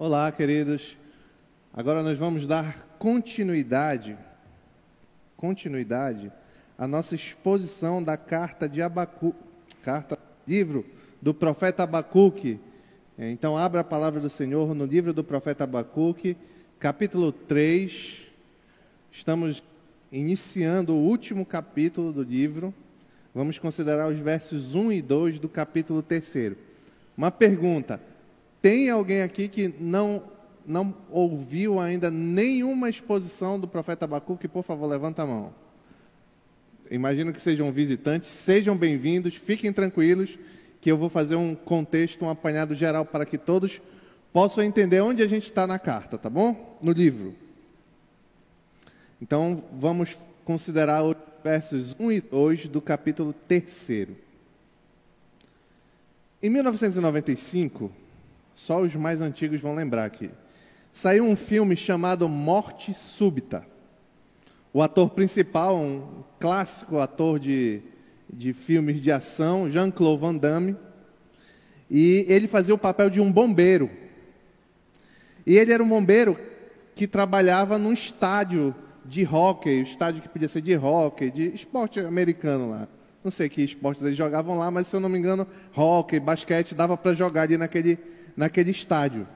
Olá, queridos. Agora nós vamos dar continuidade, continuidade à nossa exposição da carta de Abacu, carta, livro do profeta Abacuque. Então abra a palavra do Senhor no livro do profeta Abacuque, capítulo 3. Estamos iniciando o último capítulo do livro. Vamos considerar os versos 1 e 2 do capítulo 3. Uma pergunta: tem alguém aqui que não, não ouviu ainda nenhuma exposição do profeta Abacuque? Por favor, levanta a mão. Imagino que sejam visitantes, sejam bem-vindos, fiquem tranquilos, que eu vou fazer um contexto, um apanhado geral para que todos possam entender onde a gente está na carta, tá bom? No livro. Então, vamos considerar os versos 1 e 2 do capítulo 3. Em 1995, só os mais antigos vão lembrar aqui, saiu um filme chamado Morte Súbita. O ator principal, um clássico ator de, de filmes de ação, Jean-Claude Van Damme, e ele fazia o papel de um bombeiro. E ele era um bombeiro que trabalhava num estádio de hóquei, estádio que podia ser de hóquei, de esporte americano lá. Não sei que esportes eles jogavam lá, mas se eu não me engano, hóquei, basquete, dava para jogar ali naquele, naquele estádio.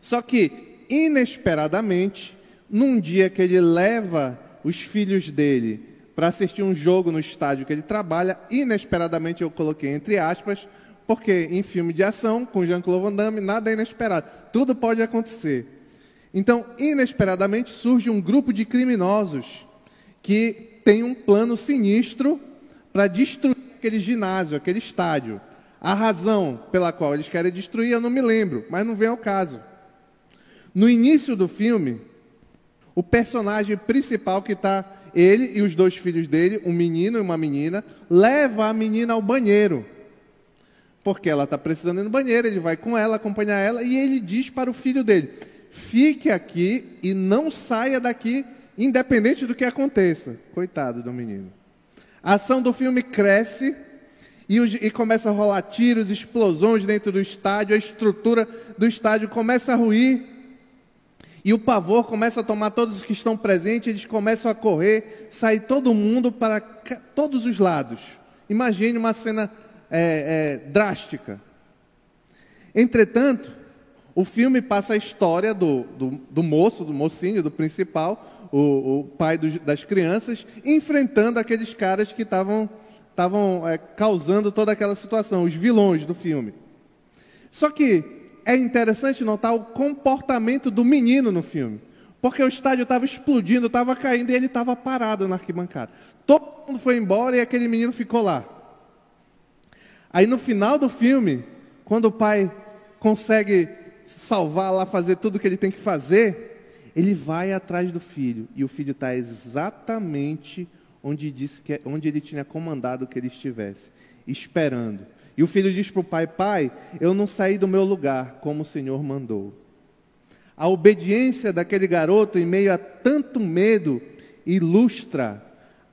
Só que, inesperadamente, num dia que ele leva os filhos dele para assistir um jogo no estádio que ele trabalha, inesperadamente eu coloquei entre aspas, porque em filme de ação, com Jean-Claude Van Damme, nada é inesperado, tudo pode acontecer. Então, inesperadamente surge um grupo de criminosos que tem um plano sinistro para destruir aquele ginásio, aquele estádio. A razão pela qual eles querem destruir eu não me lembro, mas não vem ao caso. No início do filme, o personagem principal que está ele e os dois filhos dele, um menino e uma menina, leva a menina ao banheiro. Porque ela está precisando ir no banheiro, ele vai com ela, acompanhar ela, e ele diz para o filho dele: fique aqui e não saia daqui, independente do que aconteça. Coitado do menino. A ação do filme cresce e, e, começa a rolar tiros, explosões dentro do estádio, a estrutura do estádio começa a ruir. E o pavor começa a tomar todos os que estão presentes, eles começam a correr, sair todo mundo para todos os lados. Imagine uma cena é, é, drástica. Entretanto, o filme passa a história do, do, do moço, do mocinho, do principal, o, o pai do, das crianças, enfrentando aqueles caras que estavam estavam é, causando toda aquela situação, os vilões do filme. Só que é interessante notar o comportamento do menino no filme, porque o estádio estava explodindo, estava caindo e ele estava parado na arquibancada. Todo mundo foi embora e aquele menino ficou lá. Aí no final do filme, quando o pai consegue salvar lá, fazer tudo o que ele tem que fazer, ele vai atrás do filho. E o filho está exatamente onde, disse que, onde ele tinha comandado que ele estivesse, esperando. E o filho diz para o pai: Pai, eu não saí do meu lugar como o Senhor mandou. A obediência daquele garoto, em meio a tanto medo, ilustra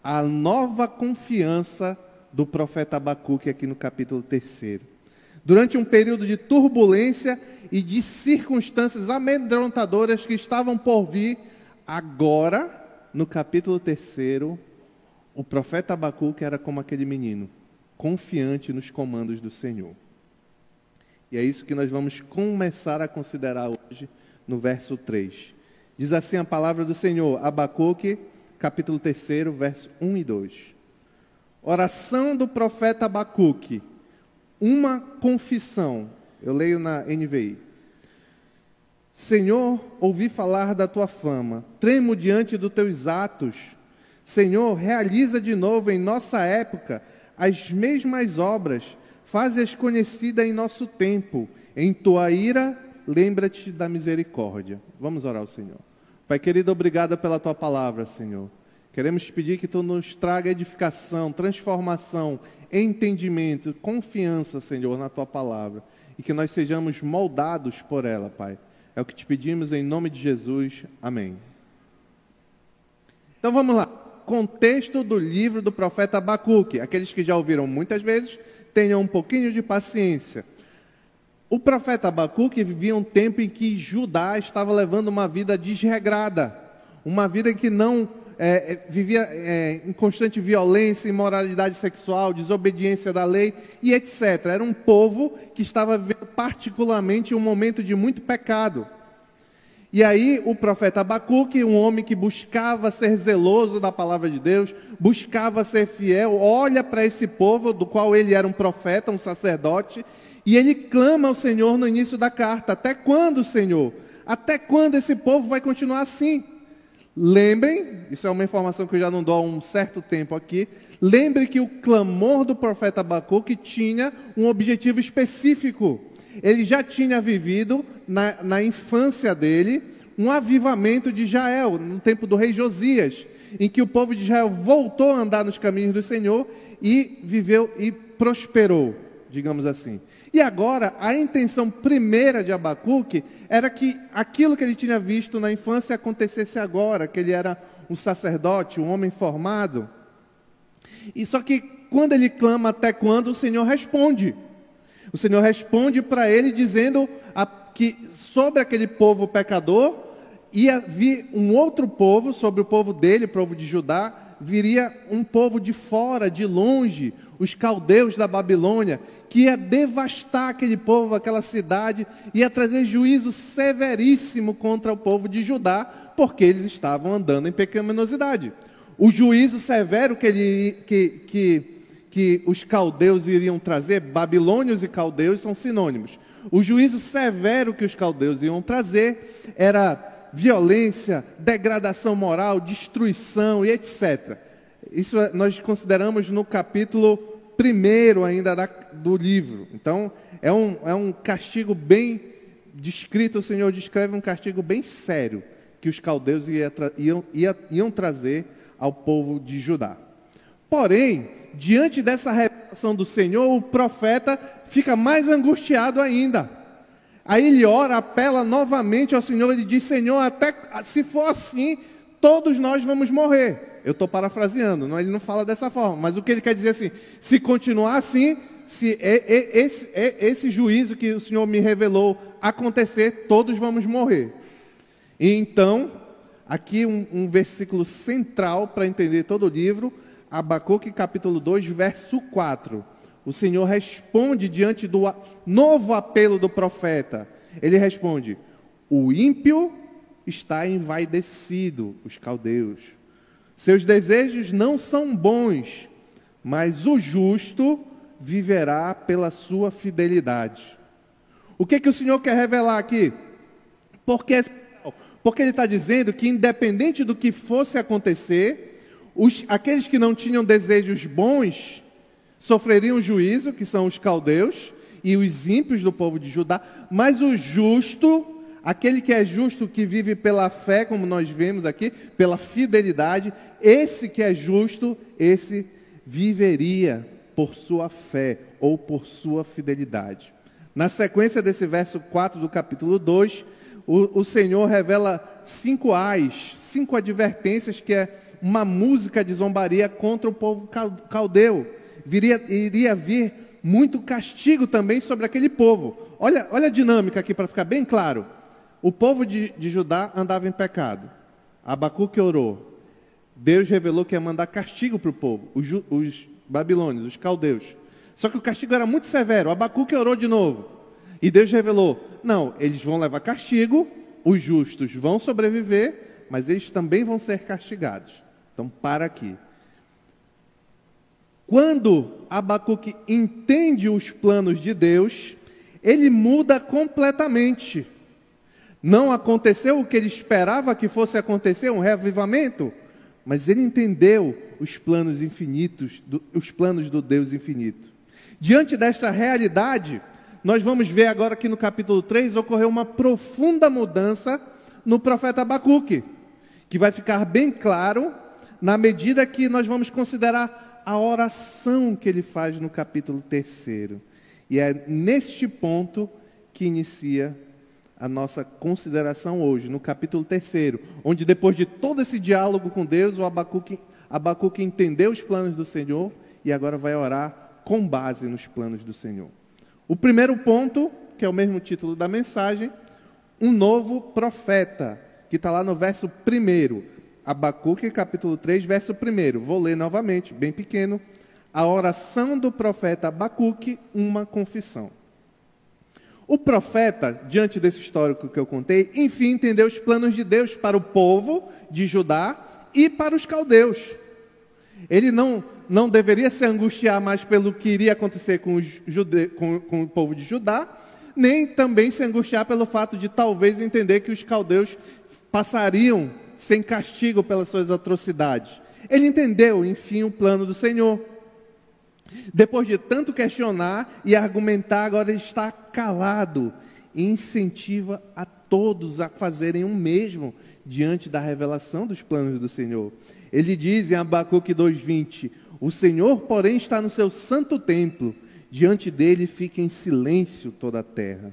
a nova confiança do profeta Abacuque aqui no capítulo 3. Durante um período de turbulência e de circunstâncias amedrontadoras que estavam por vir, agora, no capítulo 3, o profeta Abacuque era como aquele menino, confiante nos comandos do Senhor. E é isso que nós vamos começar a considerar hoje no verso 3. Diz assim a palavra do Senhor, Abacuque, capítulo 3, verso 1 e 2. Oração do profeta Abacuque, uma confissão. Eu leio na NVI. Senhor, ouvi falar da tua fama, tremo diante dos teus atos. Senhor, realiza de novo em nossa época as mesmas obras, faze-as conhecidas em nosso tempo. Em tua ira, lembra-te da misericórdia. Vamos orar ao Senhor. Pai querido, obrigado pela tua palavra, Senhor. Queremos pedir que tu nos traga edificação, transformação, entendimento, confiança, Senhor, na tua palavra. E que nós sejamos moldados por ela, Pai. É o que te pedimos em nome de Jesus. Amém. Então vamos lá contexto do livro do profeta Abacuque. Aqueles que já ouviram muitas vezes, tenham um pouquinho de paciência. O profeta Abacuque vivia um tempo em que Judá estava levando uma vida desregrada, uma vida que não é, é, vivia é, em constante violência, imoralidade sexual, desobediência da lei e etc. Era um povo que estava vivendo particularmente um momento de muito pecado. E aí o profeta Abacuque, um homem que buscava ser zeloso da palavra de Deus, buscava ser fiel, olha para esse povo do qual ele era um profeta, um sacerdote, e ele clama ao Senhor no início da carta: Até quando, Senhor? Até quando esse povo vai continuar assim? Lembrem, isso é uma informação que eu já não dou há um certo tempo aqui. Lembre que o clamor do profeta Abacuque tinha um objetivo específico. Ele já tinha vivido, na, na infância dele, um avivamento de Israel, no tempo do rei Josias, em que o povo de Israel voltou a andar nos caminhos do Senhor e viveu e prosperou, digamos assim. E agora, a intenção primeira de Abacuque era que aquilo que ele tinha visto na infância acontecesse agora, que ele era um sacerdote, um homem formado. E só que quando ele clama até quando, o Senhor responde. O Senhor responde para ele dizendo a, que sobre aquele povo pecador ia vir um outro povo, sobre o povo dele, o povo de Judá, viria um povo de fora, de longe, os caldeus da Babilônia, que ia devastar aquele povo, aquela cidade, ia trazer juízo severíssimo contra o povo de Judá, porque eles estavam andando em pecaminosidade. O juízo severo que, ele, que, que, que os caldeus iriam trazer, babilônios e caldeus são sinônimos. O juízo severo que os caldeus iam trazer era violência, degradação moral, destruição e etc. Isso é, nós consideramos no capítulo primeiro ainda da, do livro. Então, é um, é um castigo bem descrito, o Senhor descreve um castigo bem sério que os caldeus iam, iam, iam trazer ao povo de Judá. Porém, diante dessa revelação do Senhor, o profeta fica mais angustiado ainda. Aí ele ora, apela novamente ao Senhor, ele diz: Senhor, até se for assim, todos nós vamos morrer. Eu estou parafraseando, não, ele não fala dessa forma, mas o que ele quer dizer é assim: se continuar assim, se esse, esse juízo que o Senhor me revelou acontecer, todos vamos morrer. E então, aqui um, um versículo central para entender todo o livro, Abacuque capítulo 2, verso 4. O Senhor responde diante do novo apelo do profeta. Ele responde: O ímpio está envaidecido, os caldeus. Seus desejos não são bons, mas o justo viverá pela sua fidelidade. O que, que o Senhor quer revelar aqui? Porque, porque Ele está dizendo que, independente do que fosse acontecer, os, aqueles que não tinham desejos bons sofreriam juízo, que são os caldeus, e os ímpios do povo de Judá, mas o justo Aquele que é justo, que vive pela fé, como nós vemos aqui, pela fidelidade, esse que é justo, esse viveria por sua fé ou por sua fidelidade. Na sequência desse verso 4 do capítulo 2, o, o Senhor revela cinco ais, cinco advertências que é uma música de zombaria contra o povo caldeu. Viria, iria vir muito castigo também sobre aquele povo. Olha, olha a dinâmica aqui para ficar bem claro. O povo de, de Judá andava em pecado. Abacuque orou. Deus revelou que ia mandar castigo para o povo, os, os babilônios, os caldeus. Só que o castigo era muito severo. Abacuque orou de novo. E Deus revelou: não, eles vão levar castigo, os justos vão sobreviver, mas eles também vão ser castigados. Então, para aqui. Quando Abacuque entende os planos de Deus, ele muda completamente. Não aconteceu o que ele esperava que fosse acontecer, um reavivamento, mas ele entendeu os planos infinitos, os planos do Deus infinito. Diante desta realidade, nós vamos ver agora que no capítulo 3 ocorreu uma profunda mudança no profeta Abacuque, que vai ficar bem claro na medida que nós vamos considerar a oração que ele faz no capítulo 3. E é neste ponto que inicia a nossa consideração hoje, no capítulo 3, onde depois de todo esse diálogo com Deus, o Abacuque, Abacuque entendeu os planos do Senhor e agora vai orar com base nos planos do Senhor. O primeiro ponto que é o mesmo título da mensagem, um novo profeta, que está lá no verso 1. Abacuque, capítulo 3, verso 1. Vou ler novamente, bem pequeno. A oração do profeta Abacuque, uma confissão. O profeta, diante desse histórico que eu contei, enfim entendeu os planos de Deus para o povo de Judá e para os caldeus. Ele não, não deveria se angustiar mais pelo que iria acontecer com, jude... com, com o povo de Judá, nem também se angustiar pelo fato de talvez entender que os caldeus passariam sem castigo pelas suas atrocidades. Ele entendeu, enfim, o plano do Senhor. Depois de tanto questionar e argumentar, agora ele está calado e incentiva a todos a fazerem o mesmo diante da revelação dos planos do Senhor. Ele diz em Abacuque 2:20: O Senhor, porém, está no seu santo templo, diante dele fica em silêncio toda a terra.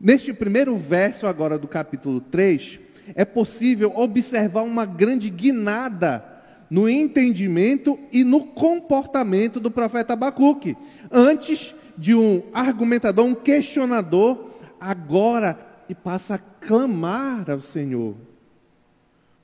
Neste primeiro verso agora do capítulo 3, é possível observar uma grande guinada no entendimento e no comportamento do profeta Abacuque. Antes de um argumentador, um questionador, agora e passa a clamar ao Senhor.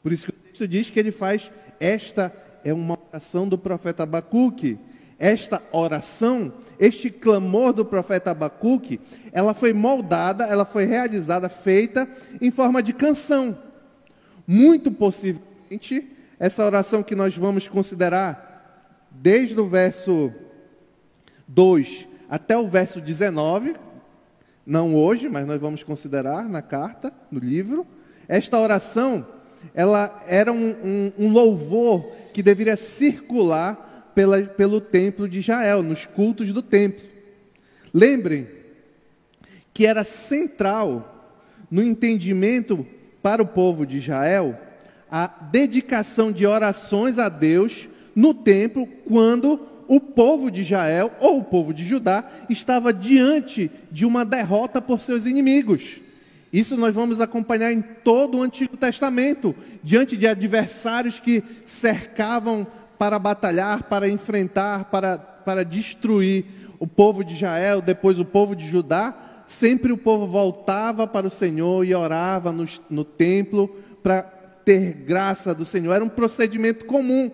Por isso que o texto diz que ele faz esta é uma oração do profeta Abacuque. Esta oração, este clamor do profeta Abacuque, ela foi moldada, ela foi realizada, feita em forma de canção. Muito possivelmente essa oração que nós vamos considerar desde o verso 2 até o verso 19, não hoje, mas nós vamos considerar na carta, no livro. Esta oração, ela era um, um, um louvor que deveria circular pela, pelo templo de Israel, nos cultos do templo. Lembrem que era central no entendimento para o povo de Israel a dedicação de orações a Deus no templo quando o povo de Israel ou o povo de Judá estava diante de uma derrota por seus inimigos. Isso nós vamos acompanhar em todo o Antigo Testamento, diante de adversários que cercavam para batalhar, para enfrentar, para, para destruir o povo de Israel, depois o povo de Judá. Sempre o povo voltava para o Senhor e orava no, no templo para ter graça do Senhor, era um procedimento comum.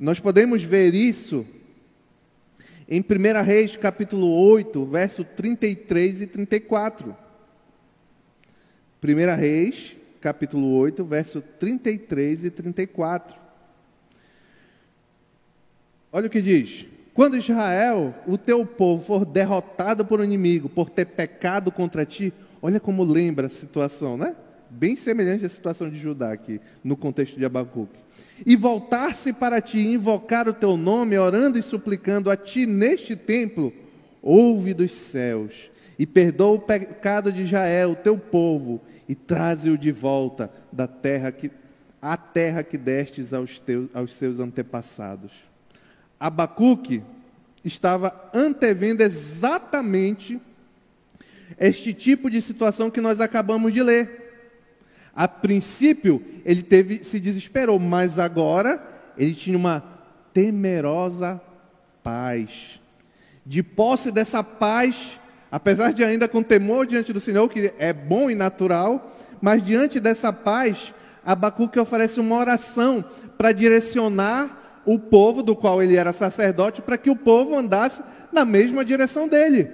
Nós podemos ver isso em 1 Reis, capítulo 8, verso 33 e 34. 1 Reis, capítulo 8, verso 33 e 34. Olha o que diz: Quando Israel, o teu povo, for derrotado por um inimigo, por ter pecado contra ti, olha como lembra a situação, né? bem semelhante à situação de Judá aqui, no contexto de Abacuque. E voltar-se para ti, invocar o teu nome, orando e suplicando a ti neste templo, ouve dos céus, e perdoa o pecado de Israel, o teu povo, e traze-o de volta da terra que, à terra que destes aos, teus, aos seus antepassados. Abacuque estava antevendo exatamente este tipo de situação que nós acabamos de ler. A princípio, ele teve, se desesperou, mas agora ele tinha uma temerosa paz. De posse dessa paz, apesar de ainda com temor diante do Senhor, que é bom e natural, mas diante dessa paz, Abacuque oferece uma oração para direcionar o povo do qual ele era sacerdote, para que o povo andasse na mesma direção dele.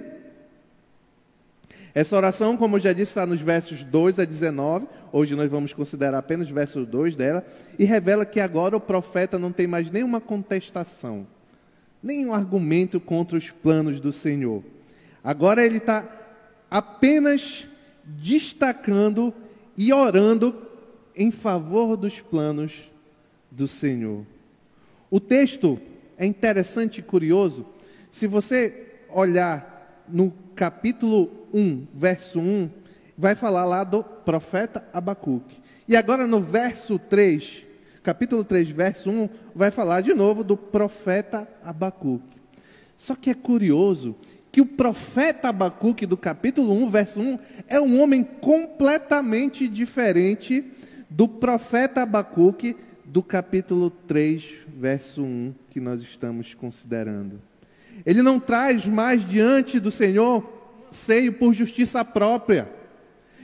Essa oração, como eu já disse, está nos versos 2 a 19. Hoje nós vamos considerar apenas o verso 2 dela. E revela que agora o profeta não tem mais nenhuma contestação, nenhum argumento contra os planos do Senhor. Agora ele está apenas destacando e orando em favor dos planos do Senhor. O texto é interessante e curioso. Se você olhar no capítulo 1, verso 1, vai falar lá do profeta Abacuque. E agora no verso 3, capítulo 3, verso 1, vai falar de novo do profeta Abacuque. Só que é curioso que o profeta Abacuque do capítulo 1, verso 1, é um homem completamente diferente do profeta Abacuque do capítulo 3, verso 1, que nós estamos considerando. Ele não traz mais diante do Senhor anseio por justiça própria.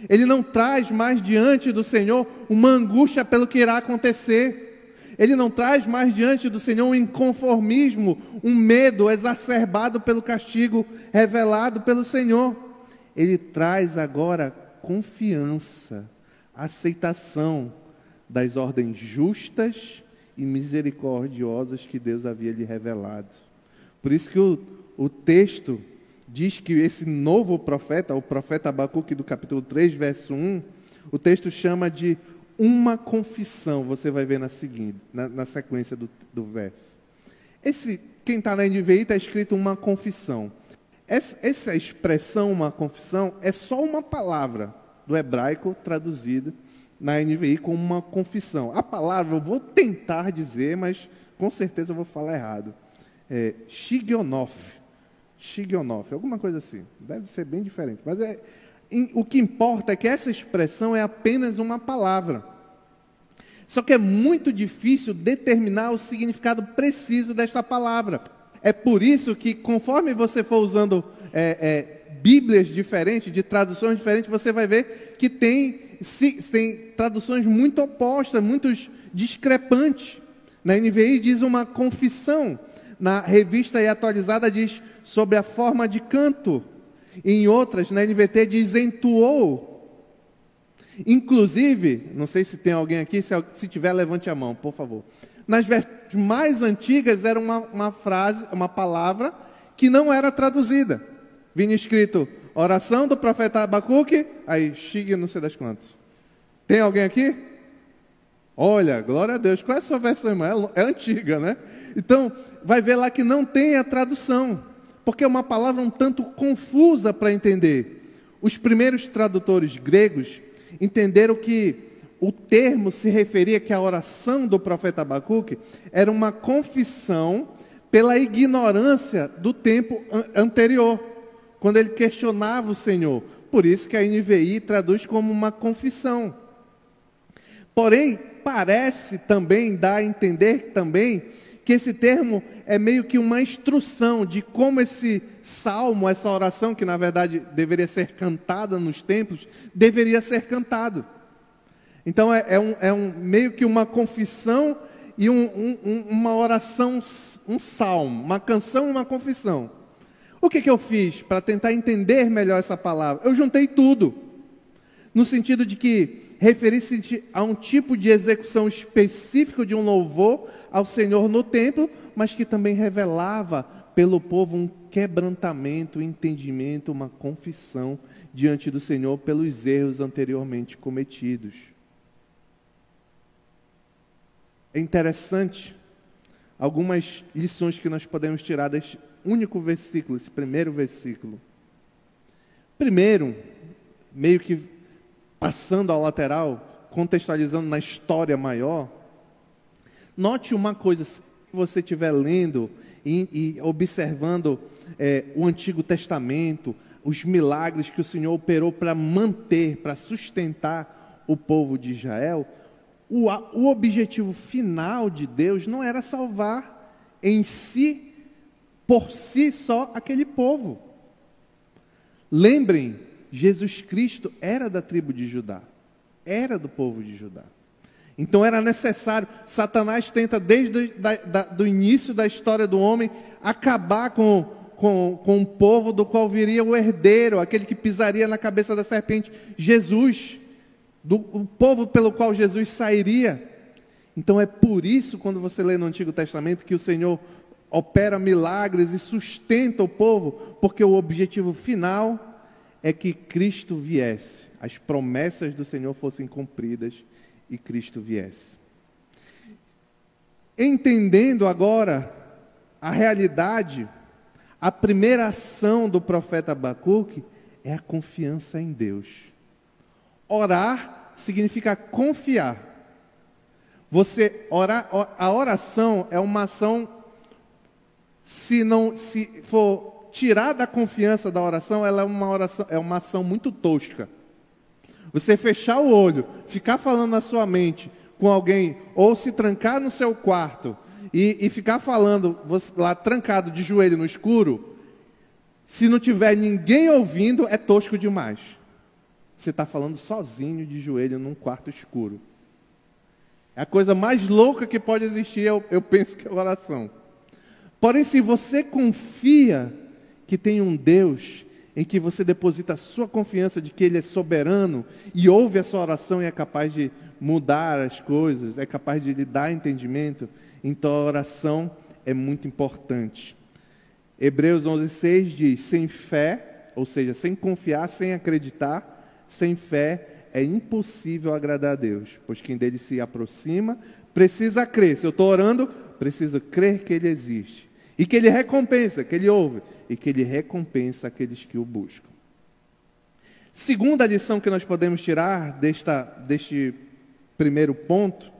Ele não traz mais diante do Senhor uma angústia pelo que irá acontecer. Ele não traz mais diante do Senhor um inconformismo, um medo exacerbado pelo castigo revelado pelo Senhor. Ele traz agora confiança, aceitação das ordens justas e misericordiosas que Deus havia lhe revelado. Por isso que o, o texto diz que esse novo profeta, o profeta Abacuque do capítulo 3, verso 1, o texto chama de uma confissão, você vai ver na seguinte, na, na sequência do, do verso. Esse, quem está na NVI está escrito uma confissão. Essa, essa expressão, uma confissão, é só uma palavra do hebraico traduzida na NVI como uma confissão. A palavra eu vou tentar dizer, mas com certeza eu vou falar errado. É shigionof. Shigionof, alguma coisa assim. Deve ser bem diferente. Mas é, o que importa é que essa expressão é apenas uma palavra. Só que é muito difícil determinar o significado preciso desta palavra. É por isso que, conforme você for usando é, é, Bíblias diferentes, de traduções diferentes, você vai ver que tem, tem traduções muito opostas, muito discrepantes. Na NVI diz uma confissão, na revista e atualizada diz sobre a forma de canto. Em outras, na NVT diz entoou. Inclusive, não sei se tem alguém aqui, se, se tiver, levante a mão, por favor. Nas versões mais antigas era uma, uma frase, uma palavra que não era traduzida. Vinha escrito oração do profeta Abacuque, aí Xig não sei das quantas. Tem alguém aqui? Olha, glória a Deus. Qual é a sua versão, irmã? É, é antiga, né? Então, vai ver lá que não tem a tradução porque é uma palavra um tanto confusa para entender. Os primeiros tradutores gregos entenderam que o termo se referia que a oração do profeta Abacuque era uma confissão pela ignorância do tempo anterior, quando ele questionava o Senhor. Por isso que a NVI traduz como uma confissão. Porém, parece também dar a entender também que esse termo é meio que uma instrução de como esse salmo, essa oração, que na verdade deveria ser cantada nos templos, deveria ser cantado. Então é, é, um, é um, meio que uma confissão e um, um, uma oração, um salmo, uma canção e uma confissão. O que, que eu fiz para tentar entender melhor essa palavra? Eu juntei tudo, no sentido de que referir-se a um tipo de execução específico de um louvor ao Senhor no templo, mas que também revelava pelo povo um quebrantamento, um entendimento, uma confissão diante do Senhor pelos erros anteriormente cometidos. É interessante algumas lições que nós podemos tirar único versículo, esse primeiro versículo. Primeiro, meio que passando ao lateral, contextualizando na história maior, note uma coisa, se você estiver lendo e, e observando é, o Antigo Testamento, os milagres que o Senhor operou para manter, para sustentar o povo de Israel, o, o objetivo final de Deus não era salvar em si, por si só, aquele povo. Lembrem Jesus Cristo era da tribo de Judá, era do povo de Judá. Então era necessário, Satanás tenta desde o início da história do homem acabar com, com, com o povo do qual viria o herdeiro, aquele que pisaria na cabeça da serpente, Jesus, do, o povo pelo qual Jesus sairia. Então é por isso, quando você lê no Antigo Testamento, que o Senhor opera milagres e sustenta o povo, porque o objetivo final é que Cristo viesse, as promessas do Senhor fossem cumpridas e Cristo viesse. Entendendo agora a realidade, a primeira ação do profeta Abacuque é a confiança em Deus. Orar significa confiar. Você orar, a oração é uma ação se não se for tirar da confiança da oração, ela é uma oração, é uma ação muito tosca. Você fechar o olho, ficar falando na sua mente com alguém, ou se trancar no seu quarto e, e ficar falando você, lá trancado de joelho no escuro, Se não tiver ninguém ouvindo, é tosco demais. Você está falando sozinho de joelho num quarto escuro. É a coisa mais louca que pode existir, eu, eu penso que é oração. Porém, se você confia que tem um Deus em que você deposita a sua confiança de que Ele é soberano e ouve a sua oração e é capaz de mudar as coisas, é capaz de lhe dar entendimento, então a oração é muito importante. Hebreus 11,6 diz: sem fé, ou seja, sem confiar, sem acreditar, sem fé é impossível agradar a Deus, pois quem dele se aproxima precisa crer. Se eu estou orando, preciso crer que Ele existe e que Ele recompensa, que Ele ouve e que Ele recompensa aqueles que o buscam. Segunda lição que nós podemos tirar desta, deste primeiro ponto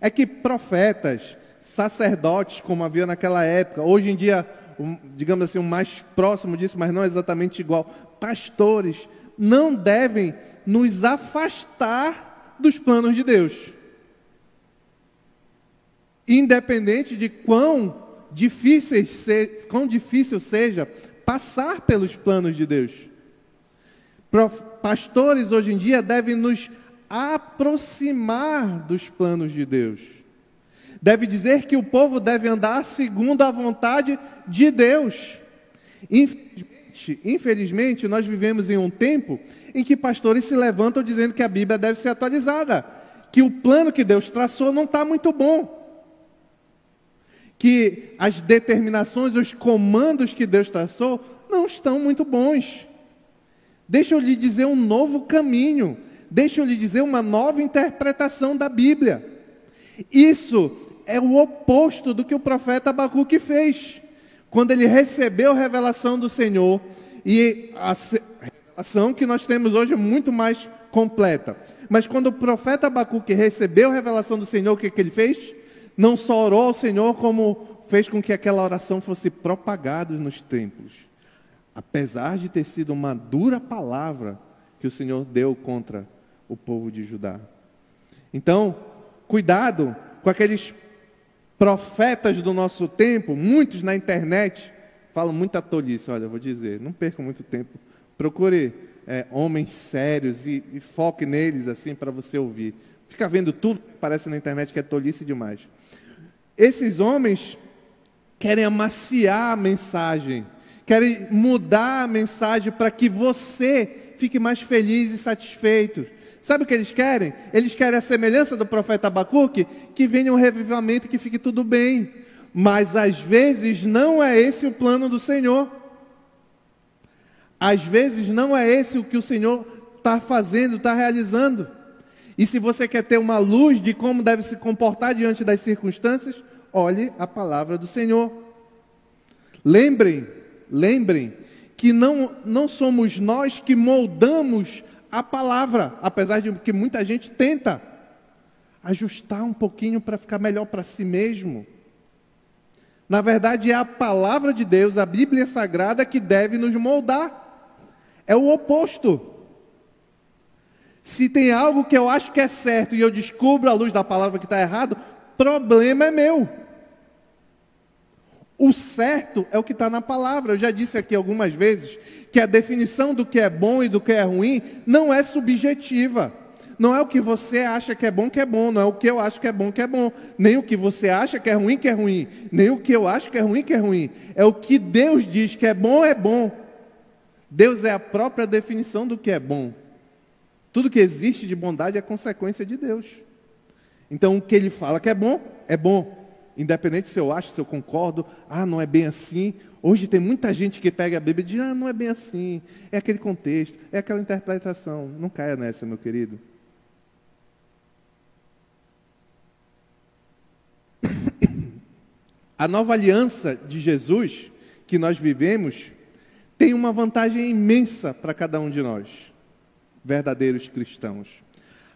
é que profetas, sacerdotes, como havia naquela época, hoje em dia, digamos assim, o mais próximo disso, mas não exatamente igual, pastores, não devem nos afastar dos planos de Deus. Independente de quão difícil, se, quão difícil seja passar pelos planos de Deus. Pastores hoje em dia devem nos aproximar dos planos de Deus. Deve dizer que o povo deve andar segundo a vontade de Deus. Infelizmente, infelizmente, nós vivemos em um tempo em que pastores se levantam dizendo que a Bíblia deve ser atualizada, que o plano que Deus traçou não está muito bom que as determinações, os comandos que Deus traçou não estão muito bons. Deixa eu lhe dizer um novo caminho, deixa eu lhe dizer uma nova interpretação da Bíblia. Isso é o oposto do que o profeta Abacuque fez. Quando ele recebeu a revelação do Senhor, e a revelação que nós temos hoje é muito mais completa. Mas quando o profeta Abacuque recebeu a revelação do Senhor, o que, que ele fez? Não só orou ao Senhor, como fez com que aquela oração fosse propagada nos templos. Apesar de ter sido uma dura palavra que o Senhor deu contra o povo de Judá. Então, cuidado com aqueles profetas do nosso tempo, muitos na internet falam muita tolice. Olha, eu vou dizer, não perca muito tempo. Procure é, homens sérios e, e foque neles assim para você ouvir. Fica vendo tudo que aparece na internet que é tolice demais. Esses homens querem amaciar a mensagem, querem mudar a mensagem para que você fique mais feliz e satisfeito. Sabe o que eles querem? Eles querem a semelhança do profeta Abacuque, que venha um revivamento, que fique tudo bem. Mas às vezes não é esse o plano do Senhor. Às vezes não é esse o que o Senhor está fazendo, está realizando. E se você quer ter uma luz de como deve se comportar diante das circunstâncias, olhe a palavra do Senhor. Lembrem, lembrem que não, não somos nós que moldamos a palavra, apesar de que muita gente tenta ajustar um pouquinho para ficar melhor para si mesmo. Na verdade, é a palavra de Deus, a Bíblia Sagrada, que deve nos moldar. É o oposto. Se tem algo que eu acho que é certo e eu descubro à luz da palavra que está errado, problema é meu. O certo é o que está na palavra. Eu já disse aqui algumas vezes que a definição do que é bom e do que é ruim não é subjetiva. Não é o que você acha que é bom que é bom, não é o que eu acho que é bom que é bom, nem o que você acha que é ruim que é ruim, nem o que eu acho que é ruim que é ruim. É o que Deus diz que é bom é bom. Deus é a própria definição do que é bom. Tudo que existe de bondade é consequência de Deus. Então, o que ele fala que é bom, é bom. Independente se eu acho, se eu concordo, ah, não é bem assim. Hoje tem muita gente que pega a Bíblia e diz, ah, não é bem assim. É aquele contexto, é aquela interpretação. Não caia nessa, meu querido. A nova aliança de Jesus que nós vivemos tem uma vantagem imensa para cada um de nós verdadeiros cristãos.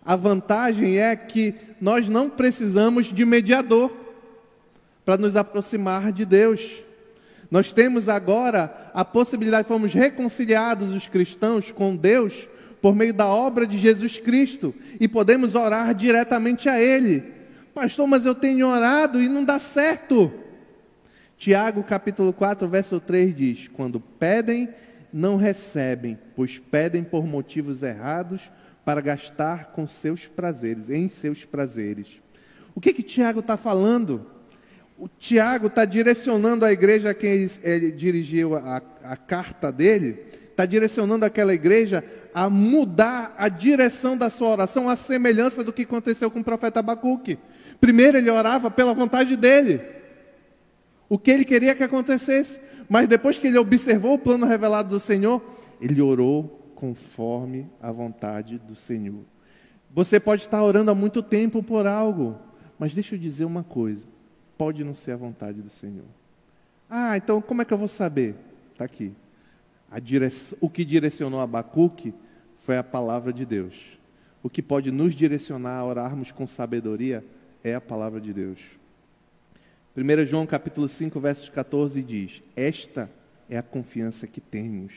A vantagem é que nós não precisamos de mediador para nos aproximar de Deus. Nós temos agora a possibilidade, fomos reconciliados os cristãos com Deus por meio da obra de Jesus Cristo e podemos orar diretamente a Ele. Pastor, mas eu tenho orado e não dá certo. Tiago capítulo 4, verso 3 diz: Quando pedem, não recebem, pois pedem por motivos errados para gastar com seus prazeres, em seus prazeres. O que que Tiago está falando? O Tiago está direcionando a igreja a quem ele, dirigiu a, a carta dele, está direcionando aquela igreja a mudar a direção da sua oração, à semelhança do que aconteceu com o profeta Abacuque. Primeiro ele orava pela vontade dele, o que ele queria que acontecesse, mas depois que ele observou o plano revelado do Senhor, ele orou conforme a vontade do Senhor. Você pode estar orando há muito tempo por algo, mas deixa eu dizer uma coisa: pode não ser a vontade do Senhor. Ah, então como é que eu vou saber? Está aqui. O que direcionou Abacuque foi a palavra de Deus. O que pode nos direcionar a orarmos com sabedoria é a palavra de Deus. 1 João capítulo 5, versos 14 diz: Esta é a confiança que temos.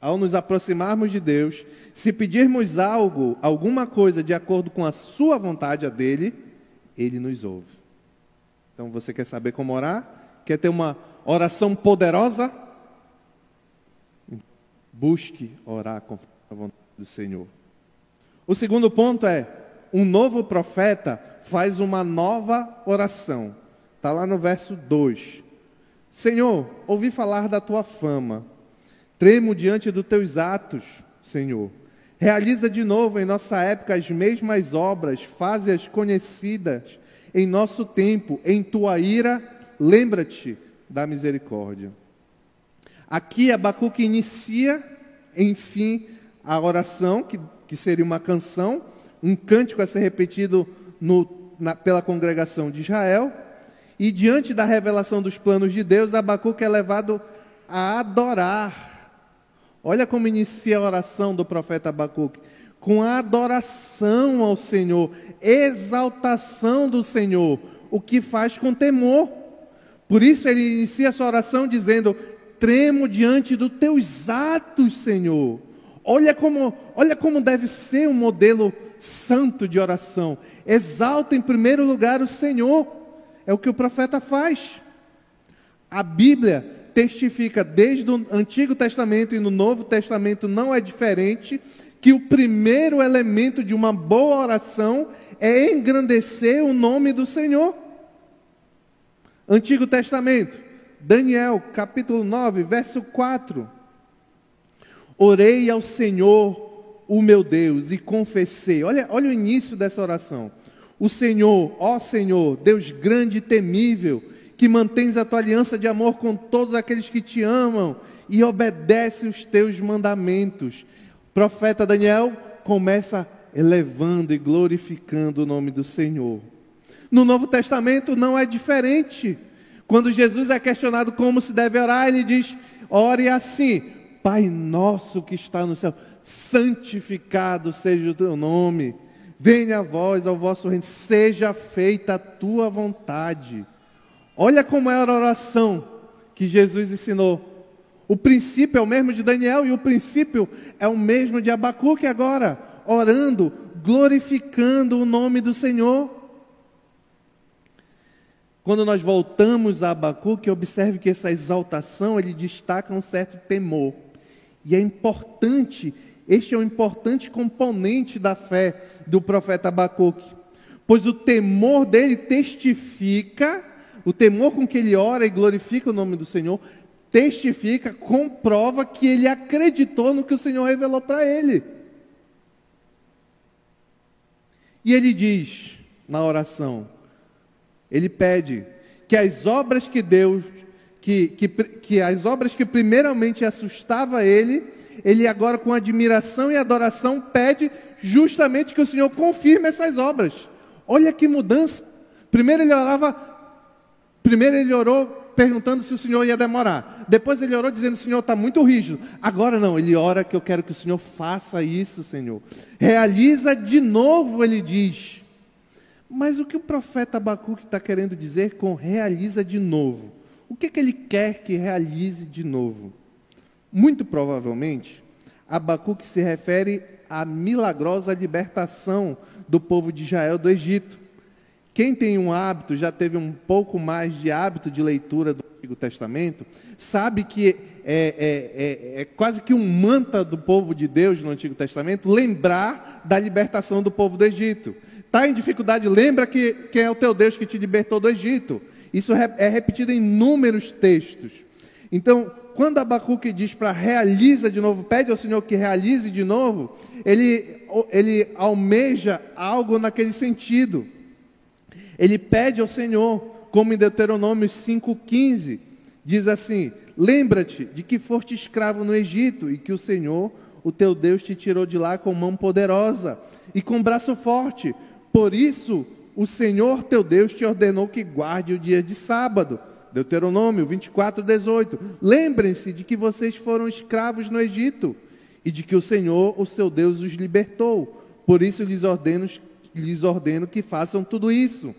Ao nos aproximarmos de Deus, se pedirmos algo, alguma coisa de acordo com a sua vontade, a dele, ele nos ouve. Então você quer saber como orar? Quer ter uma oração poderosa? Busque orar com a vontade do Senhor. O segundo ponto é: um novo profeta faz uma nova oração. Está lá no verso 2. Senhor, ouvi falar da tua fama, tremo diante dos teus atos, Senhor. Realiza de novo em nossa época as mesmas obras, faze-as conhecidas em nosso tempo, em tua ira, lembra-te da misericórdia. Aqui Abacuque inicia, enfim, a oração, que, que seria uma canção, um cântico a ser repetido no, na, pela congregação de Israel. E diante da revelação dos planos de Deus, Abacuque é levado a adorar. Olha como inicia a oração do profeta Abacuque com a adoração ao Senhor, exaltação do Senhor, o que faz com temor. Por isso ele inicia a sua oração dizendo: Tremo diante dos teus atos, Senhor. Olha como, olha como deve ser um modelo santo de oração. Exalta em primeiro lugar o Senhor. É o que o profeta faz. A Bíblia testifica desde o Antigo Testamento e no Novo Testamento não é diferente que o primeiro elemento de uma boa oração é engrandecer o nome do Senhor. Antigo Testamento, Daniel, capítulo 9, verso 4. Orei ao Senhor, o meu Deus, e confessei. Olha, olha o início dessa oração. O Senhor, ó Senhor, Deus grande e temível, que mantens a tua aliança de amor com todos aqueles que te amam e obedece os teus mandamentos profeta Daniel começa elevando e glorificando o nome do Senhor. No Novo Testamento não é diferente. Quando Jesus é questionado como se deve orar, ele diz: ore assim, Pai nosso que está no céu, santificado seja o teu nome, venha a vós ao vosso reino, seja feita a tua vontade. Olha como era a oração que Jesus ensinou o princípio é o mesmo de Daniel e o princípio é o mesmo de Abacuque agora, orando, glorificando o nome do Senhor. Quando nós voltamos a Abacuque, observe que essa exaltação ele destaca um certo temor. E é importante, este é um importante componente da fé do profeta Abacuque, pois o temor dele testifica, o temor com que ele ora e glorifica o nome do Senhor, testifica, comprova que ele acreditou no que o Senhor revelou para ele. E ele diz na oração, ele pede que as obras que Deus, que, que, que as obras que primeiramente assustava ele, ele agora com admiração e adoração pede justamente que o Senhor confirme essas obras. Olha que mudança. Primeiro ele orava, primeiro ele orou perguntando se o Senhor ia demorar. Depois ele orou dizendo: Senhor, está muito rígido. Agora não, ele ora que eu quero que o Senhor faça isso, Senhor. Realiza de novo, ele diz. Mas o que o profeta Abacuque está querendo dizer com realiza de novo? O que, que ele quer que realize de novo? Muito provavelmente, Abacuque se refere à milagrosa libertação do povo de Israel do Egito. Quem tem um hábito, já teve um pouco mais de hábito de leitura do Antigo Testamento, sabe que é, é, é, é, quase que um manta do povo de Deus no Antigo Testamento lembrar da libertação do povo do Egito. Está em dificuldade, lembra que quem é o teu Deus que te libertou do Egito. Isso é repetido em inúmeros textos. Então, quando Abacuque diz para realiza de novo, pede ao Senhor que realize de novo, ele, ele almeja algo naquele sentido. Ele pede ao Senhor, como em Deuteronômio 5,15, diz assim: Lembra-te de que foste escravo no Egito e que o Senhor, o teu Deus, te tirou de lá com mão poderosa e com braço forte. Por isso, o Senhor teu Deus te ordenou que guarde o dia de sábado Deuteronômio 24, 18. Lembrem-se de que vocês foram escravos no Egito e de que o Senhor, o seu Deus, os libertou. Por isso lhes ordeno, lhes ordeno que façam tudo isso.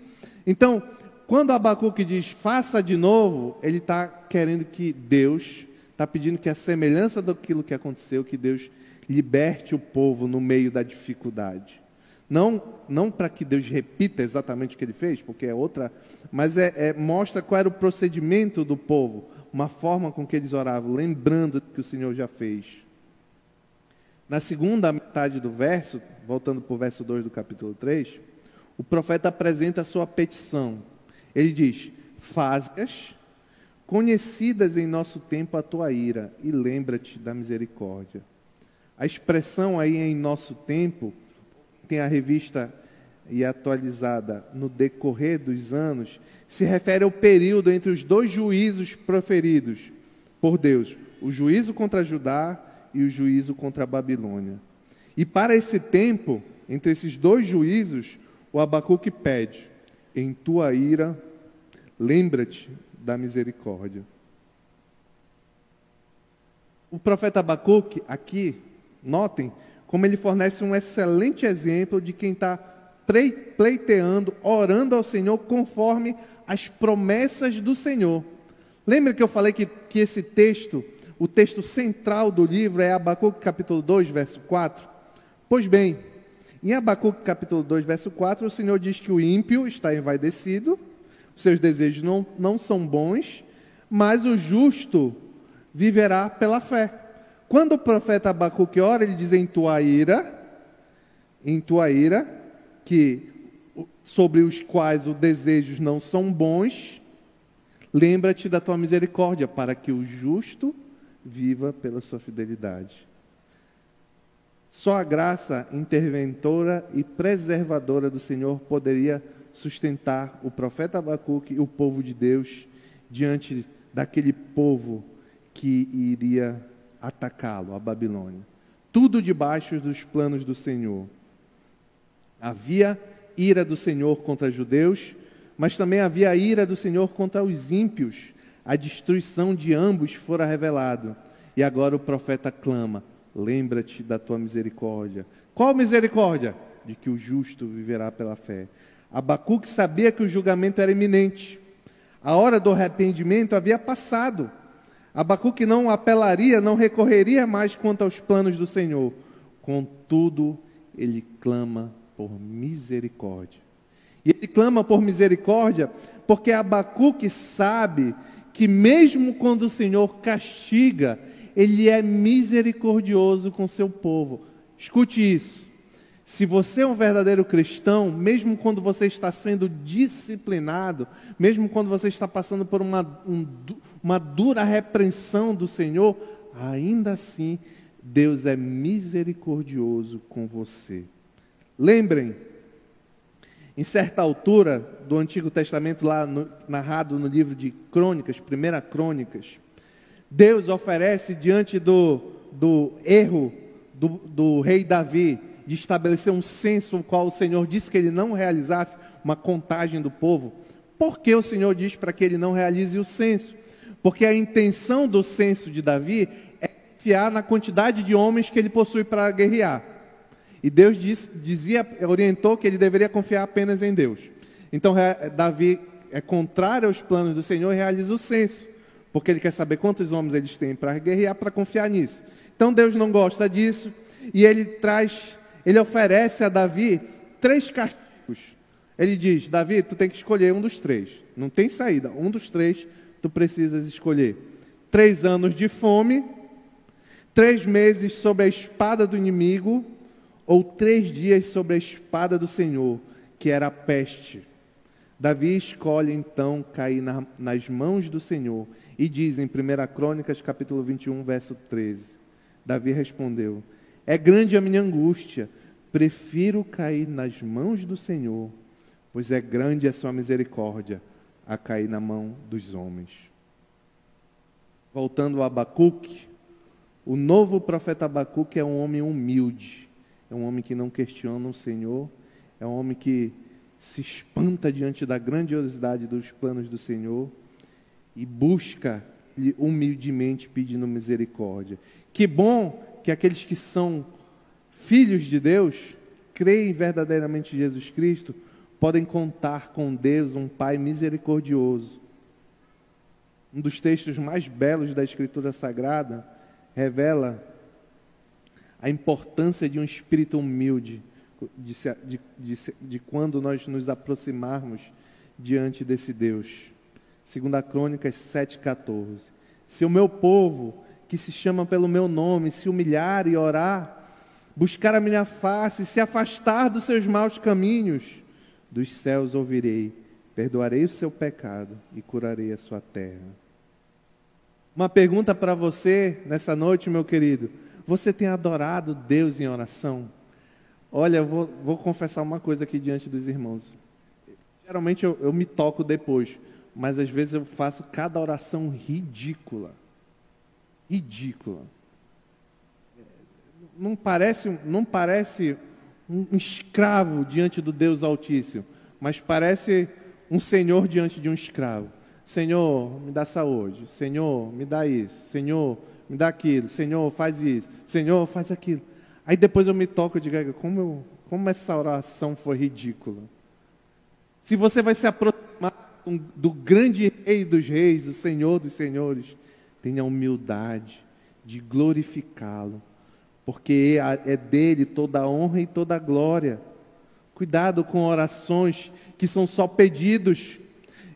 Então, quando Abacuque diz faça de novo, ele está querendo que Deus, está pedindo que a semelhança daquilo que aconteceu, que Deus liberte o povo no meio da dificuldade. Não, não para que Deus repita exatamente o que ele fez, porque é outra, mas é, é, mostra qual era o procedimento do povo, uma forma com que eles oravam, lembrando que o Senhor já fez. Na segunda metade do verso, voltando para o verso 2 do capítulo 3, o profeta apresenta a sua petição. Ele diz: Faz-as conhecidas em nosso tempo a tua ira e lembra-te da misericórdia. A expressão aí em nosso tempo tem a revista e atualizada no decorrer dos anos, se refere ao período entre os dois juízos proferidos por Deus, o juízo contra Judá e o juízo contra a Babilônia. E para esse tempo, entre esses dois juízos, o Abacuque pede: em tua ira, lembra-te da misericórdia. O profeta Abacuque, aqui, notem, como ele fornece um excelente exemplo de quem está pleiteando, orando ao Senhor conforme as promessas do Senhor. Lembra que eu falei que, que esse texto, o texto central do livro é Abacuque capítulo 2, verso 4? Pois bem, em Abacuque capítulo 2, verso 4, o Senhor diz que o ímpio está envaidecido, seus desejos não, não são bons, mas o justo viverá pela fé. Quando o profeta Abacuque ora, ele diz em tua ira, em tua ira, que sobre os quais os desejos não são bons, lembra-te da tua misericórdia, para que o justo viva pela sua fidelidade. Só a graça interventora e preservadora do Senhor poderia sustentar o profeta Abacuque e o povo de Deus diante daquele povo que iria atacá-lo, a Babilônia. Tudo debaixo dos planos do Senhor. Havia ira do Senhor contra os judeus, mas também havia ira do Senhor contra os ímpios. A destruição de ambos fora revelado. E agora o profeta clama: Lembra-te da tua misericórdia. Qual misericórdia? De que o justo viverá pela fé. Abacuque sabia que o julgamento era iminente. A hora do arrependimento havia passado. Abacuque não apelaria, não recorreria mais quanto aos planos do Senhor. Contudo, ele clama por misericórdia. E ele clama por misericórdia porque Abacuque sabe que, mesmo quando o Senhor castiga, ele é misericordioso com seu povo. Escute isso. Se você é um verdadeiro cristão, mesmo quando você está sendo disciplinado, mesmo quando você está passando por uma, um, uma dura repreensão do Senhor, ainda assim Deus é misericordioso com você. Lembrem, em certa altura do Antigo Testamento, lá no, narrado no livro de Crônicas, Primeira Crônicas, Deus oferece diante do, do erro do, do rei Davi de estabelecer um censo, o qual o Senhor disse que ele não realizasse uma contagem do povo. Por que o Senhor diz para que ele não realize o censo? Porque a intenção do censo de Davi é confiar na quantidade de homens que ele possui para guerrear. E Deus diz, dizia, orientou que ele deveria confiar apenas em Deus. Então Davi é contrário aos planos do Senhor e realiza o censo, porque ele quer saber quantos homens eles têm para guerrear para confiar nisso. Então Deus não gosta disso e ele traz, ele oferece a Davi três castigos. Ele diz: Davi, tu tem que escolher um dos três. Não tem saída. Um dos três tu precisas escolher três anos de fome, três meses sob a espada do inimigo, ou três dias sobre a espada do Senhor, que era a peste. Davi escolhe então cair na, nas mãos do Senhor e diz em 1 Crônicas capítulo 21, verso 13: Davi respondeu: É grande a minha angústia, prefiro cair nas mãos do Senhor, pois é grande a sua misericórdia a cair na mão dos homens. Voltando a Abacuque, o novo profeta Abacuque é um homem humilde, é um homem que não questiona o Senhor, é um homem que se espanta diante da grandiosidade dos planos do Senhor e busca humildemente pedindo misericórdia. Que bom que aqueles que são filhos de Deus, creem verdadeiramente em Jesus Cristo, podem contar com Deus, um Pai misericordioso. Um dos textos mais belos da Escritura Sagrada revela a importância de um espírito humilde, de, de, de, de quando nós nos aproximarmos diante desse Deus. Segunda Crônicas 7,14. Se o meu povo, que se chama pelo meu nome, se humilhar e orar, buscar a minha face, se afastar dos seus maus caminhos, dos céus ouvirei, perdoarei o seu pecado e curarei a sua terra. Uma pergunta para você nessa noite, meu querido. Você tem adorado Deus em oração? Olha, eu vou, vou confessar uma coisa aqui diante dos irmãos. Geralmente eu, eu me toco depois, mas às vezes eu faço cada oração ridícula. Ridícula. Não parece, não parece um escravo diante do Deus Altíssimo, mas parece um senhor diante de um escravo. Senhor, me dá saúde. Senhor, me dá isso. Senhor, me dá aquilo. Senhor, faz isso. Senhor, faz aquilo. Aí depois eu me toco e digo, como, eu, como essa oração foi ridícula. Se você vai se aproximar do grande rei dos reis, do Senhor dos senhores, tenha humildade de glorificá-lo, porque é dele toda a honra e toda a glória. Cuidado com orações que são só pedidos.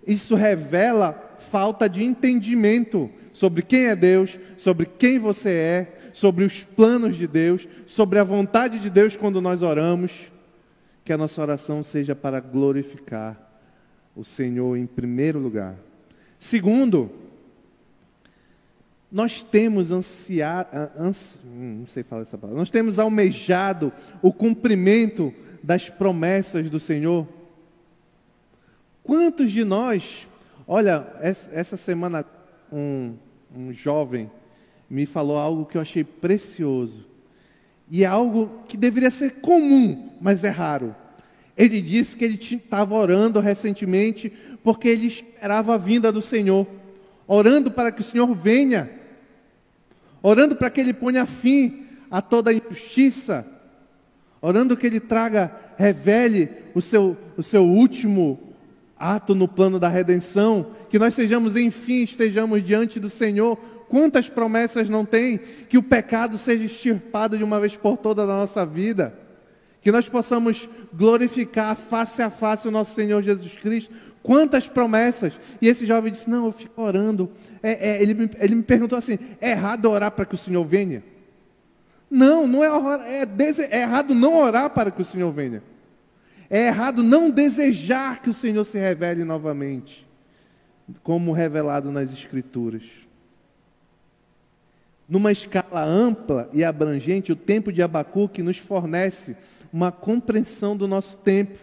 Isso revela falta de entendimento sobre quem é Deus, sobre quem você é, sobre os planos de Deus, sobre a vontade de Deus quando nós oramos. Que a nossa oração seja para glorificar o Senhor em primeiro lugar. Segundo, nós temos ansiado, ans, hum, não sei falar essa palavra, nós temos almejado o cumprimento das promessas do Senhor. Quantos de nós, olha, essa semana um, um jovem me falou algo que eu achei precioso. E é algo que deveria ser comum, mas é raro. Ele disse que ele estava orando recentemente porque ele esperava a vinda do Senhor, orando para que o Senhor venha, orando para que ele ponha fim a toda a injustiça, orando que ele traga, revele o seu, o seu último ato no plano da redenção, que nós sejamos, enfim, estejamos diante do Senhor. Quantas promessas não tem que o pecado seja extirpado de uma vez por toda da nossa vida? que nós possamos glorificar face a face o nosso Senhor Jesus Cristo. Quantas promessas! E esse jovem disse: Não, eu fico orando. É, é, ele, me, ele me perguntou assim: É errado orar para que o Senhor venha? Não, não é, é, é errado não orar para que o Senhor venha. É errado não desejar que o Senhor se revele novamente, como revelado nas Escrituras. Numa escala ampla e abrangente, o tempo de Abacuque nos fornece uma compreensão do nosso tempo.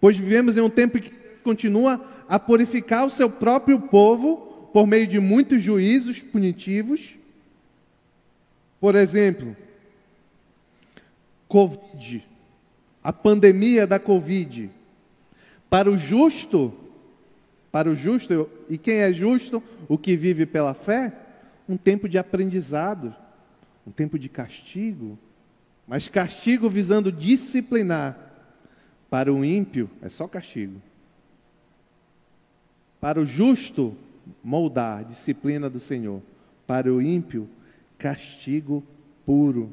Pois vivemos em um tempo que continua a purificar o seu próprio povo por meio de muitos juízos punitivos. Por exemplo, Covid, a pandemia da Covid. Para o justo, para o justo, e quem é justo, o que vive pela fé, um tempo de aprendizado, um tempo de castigo, mas castigo visando disciplinar. Para o ímpio é só castigo. Para o justo, moldar, disciplina do Senhor. Para o ímpio, castigo puro.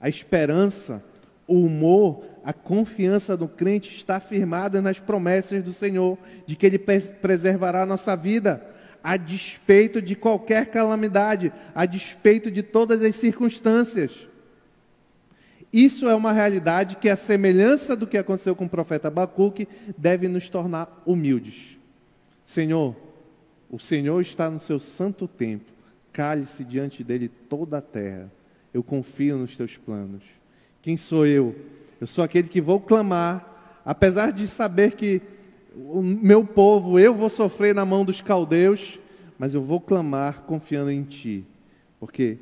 A esperança, o humor, a confiança do crente está firmada nas promessas do Senhor, de que Ele preservará a nossa vida, a despeito de qualquer calamidade, a despeito de todas as circunstâncias. Isso é uma realidade que, a semelhança do que aconteceu com o profeta Abacuque, deve nos tornar humildes. Senhor, o Senhor está no seu santo templo, cale-se diante dele toda a terra. Eu confio nos teus planos. Quem sou eu? Eu sou aquele que vou clamar, apesar de saber que o meu povo, eu vou sofrer na mão dos caldeus, mas eu vou clamar confiando em Ti, porque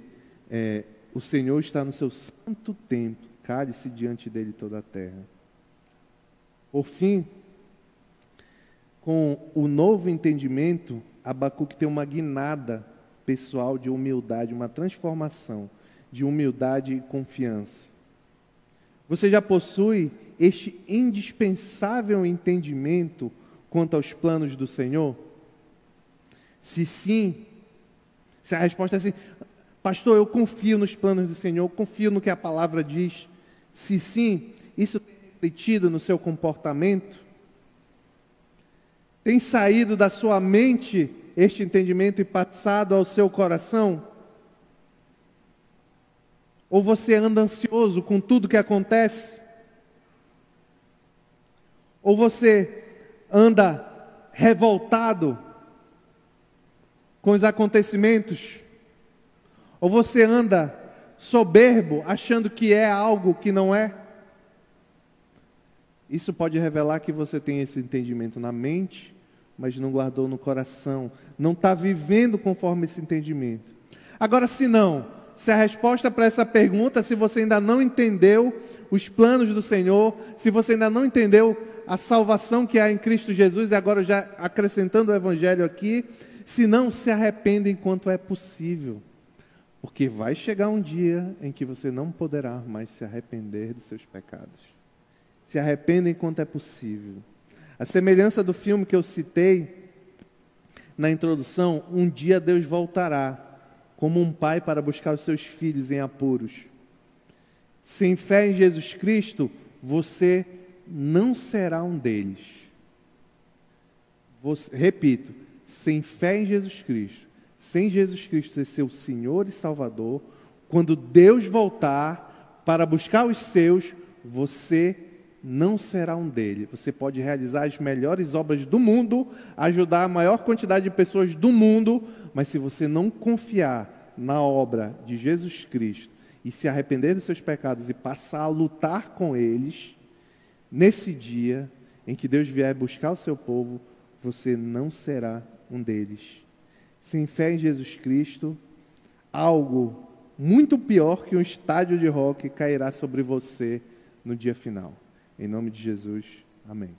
é, o Senhor está no seu santo templo, cale-se diante dele toda a terra. Por fim, com o novo entendimento, Abacuque tem uma guinada pessoal de humildade, uma transformação de humildade e confiança. Você já possui este indispensável entendimento quanto aos planos do Senhor? Se sim, se a resposta é sim, pastor, eu confio nos planos do Senhor, confio no que a palavra diz. Se sim, isso tem refletido no seu comportamento? Tem saído da sua mente este entendimento e passado ao seu coração? Ou você anda ansioso com tudo que acontece? Ou você anda revoltado com os acontecimentos? Ou você anda soberbo, achando que é algo que não é? Isso pode revelar que você tem esse entendimento na mente, mas não guardou no coração, não está vivendo conforme esse entendimento. Agora, se não, se a resposta para essa pergunta, se você ainda não entendeu os planos do Senhor, se você ainda não entendeu a salvação que há em Cristo Jesus, e agora já acrescentando o Evangelho aqui, se não, se arrependa enquanto é possível. Porque vai chegar um dia em que você não poderá mais se arrepender dos seus pecados. Se arrependa enquanto é possível. A semelhança do filme que eu citei na introdução, um dia Deus voltará como um pai para buscar os seus filhos em apuros. Sem fé em Jesus Cristo, você não será um deles. Você, repito, sem fé em Jesus Cristo, sem Jesus Cristo ser seu Senhor e Salvador, quando Deus voltar para buscar os seus, você não será um deles. Você pode realizar as melhores obras do mundo, ajudar a maior quantidade de pessoas do mundo, mas se você não confiar na obra de Jesus Cristo e se arrepender dos seus pecados e passar a lutar com eles, nesse dia em que Deus vier buscar o seu povo, você não será um deles. Sem fé em Jesus Cristo, algo muito pior que um estádio de rock cairá sobre você no dia final. Em nome de Jesus, amém.